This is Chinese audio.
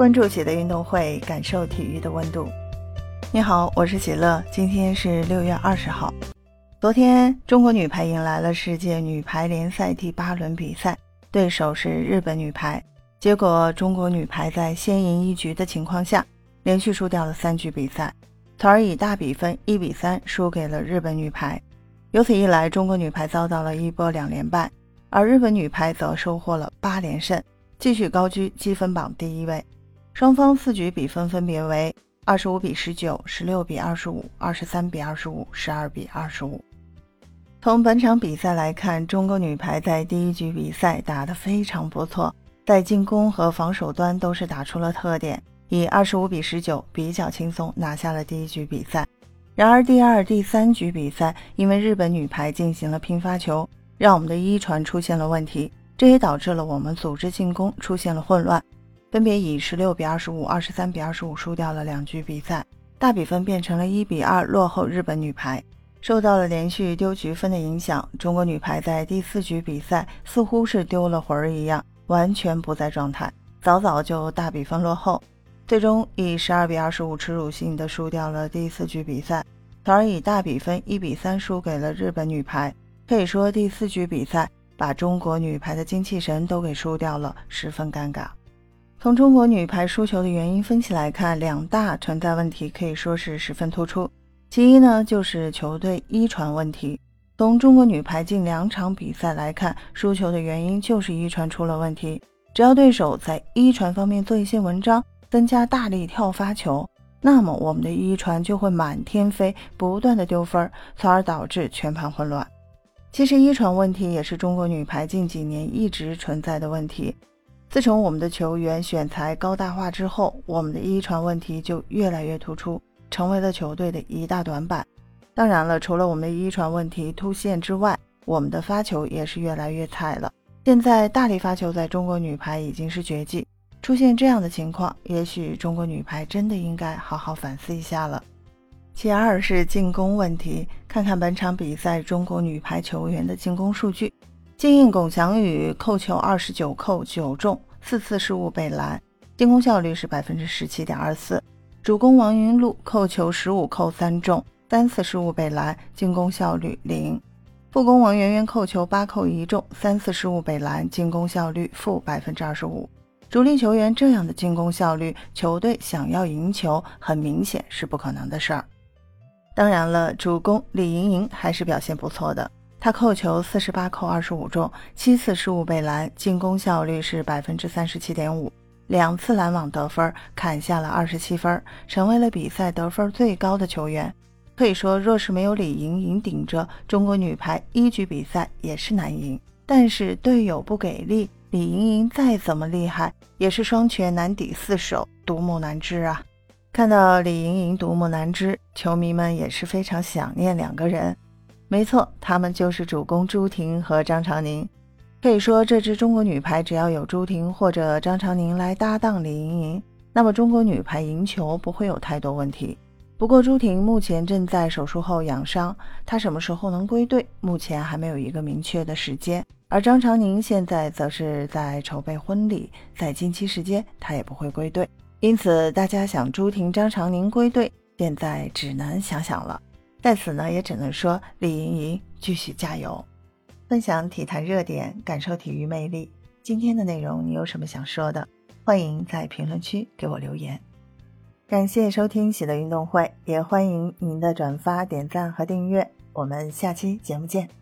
关注喜的运动会，感受体育的温度。你好，我是喜乐，今天是六月二十号。昨天，中国女排迎来了世界女排联赛第八轮比赛，对手是日本女排。结果，中国女排在先赢一局的情况下，连续输掉了三局比赛，从而以大比分一比三输给了日本女排。由此一来，中国女排遭到了一波两连败，而日本女排则收获了八连胜，继续高居积分榜第一位。双方四局比分分别为二十五比十九、十六比二十五、二十三比二十五、十二比二十五。从本场比赛来看，中国女排在第一局比赛打得非常不错。在进攻和防守端都是打出了特点，以二十五比十九比较轻松拿下了第一局比赛。然而第二、第三局比赛，因为日本女排进行了拼发球，让我们的一传出现了问题，这也导致了我们组织进攻出现了混乱，分别以十六比二十五、二十三比二十五输掉了两局比赛，大比分变成了一比二落后日本女排。受到了连续丢局分的影响，中国女排在第四局比赛似乎是丢了魂儿一样。完全不在状态，早早就大比分落后，最终以十二比二十五耻辱性的输掉了第四局比赛，从而以大比分一比三输给了日本女排。可以说第四局比赛把中国女排的精气神都给输掉了，十分尴尬。从中国女排输球的原因分析来看，两大存在问题可以说是十分突出。其一呢，就是球队一传问题。从中国女排近两场比赛来看，输球的原因就是一传出了问题。只要对手在一传方面做一些文章，增加大力跳发球，那么我们的一传就会满天飞，不断的丢分，从而导致全盘混乱。其实一传问题也是中国女排近几年一直存在的问题。自从我们的球员选材高大化之后，我们的一传问题就越来越突出，成为了球队的一大短板。当然了，除了我们的一传问题突现之外，我们的发球也是越来越菜了。现在大力发球在中国女排已经是绝技，出现这样的情况，也许中国女排真的应该好好反思一下了。其二是进攻问题，看看本场比赛中国女排球员的进攻数据：金印龚翔宇扣球二十九扣九中，四次失误被拦，进攻效率是百分之十七点二四；主攻王云璐扣球十五扣三中。三次失误被拦，进攻效率零；副攻王媛媛扣球八扣一中，三次失误被拦，进攻效率负百分之二十五。主力球员这样的进攻效率，球队想要赢球，很明显是不可能的事儿。当然了，主攻李盈莹还是表现不错的，他扣球四十八扣二十五中，七次失误被拦，进攻效率是百分之三十七点五，两次拦网得分，砍下了二十七分，成为了比赛得分最高的球员。可以说，若是没有李盈莹顶着，中国女排一局比赛也是难赢。但是队友不给力，李盈莹再怎么厉害，也是双拳难抵四手，独木难支啊！看到李盈莹独木难支，球迷们也是非常想念两个人。没错，他们就是主攻朱婷和张常宁。可以说，这支中国女排只要有朱婷或者张常宁来搭档李盈莹，那么中国女排赢球不会有太多问题。不过朱婷目前正在手术后养伤，她什么时候能归队，目前还没有一个明确的时间。而张常宁现在则是在筹备婚礼，在近期时间他也不会归队，因此大家想朱婷、张常宁归队，现在只能想想了。在此呢，也只能说李盈莹继续加油。分享体坛热点，感受体育魅力。今天的内容你有什么想说的？欢迎在评论区给我留言。感谢收听喜乐运动会，也欢迎您的转发、点赞和订阅。我们下期节目见。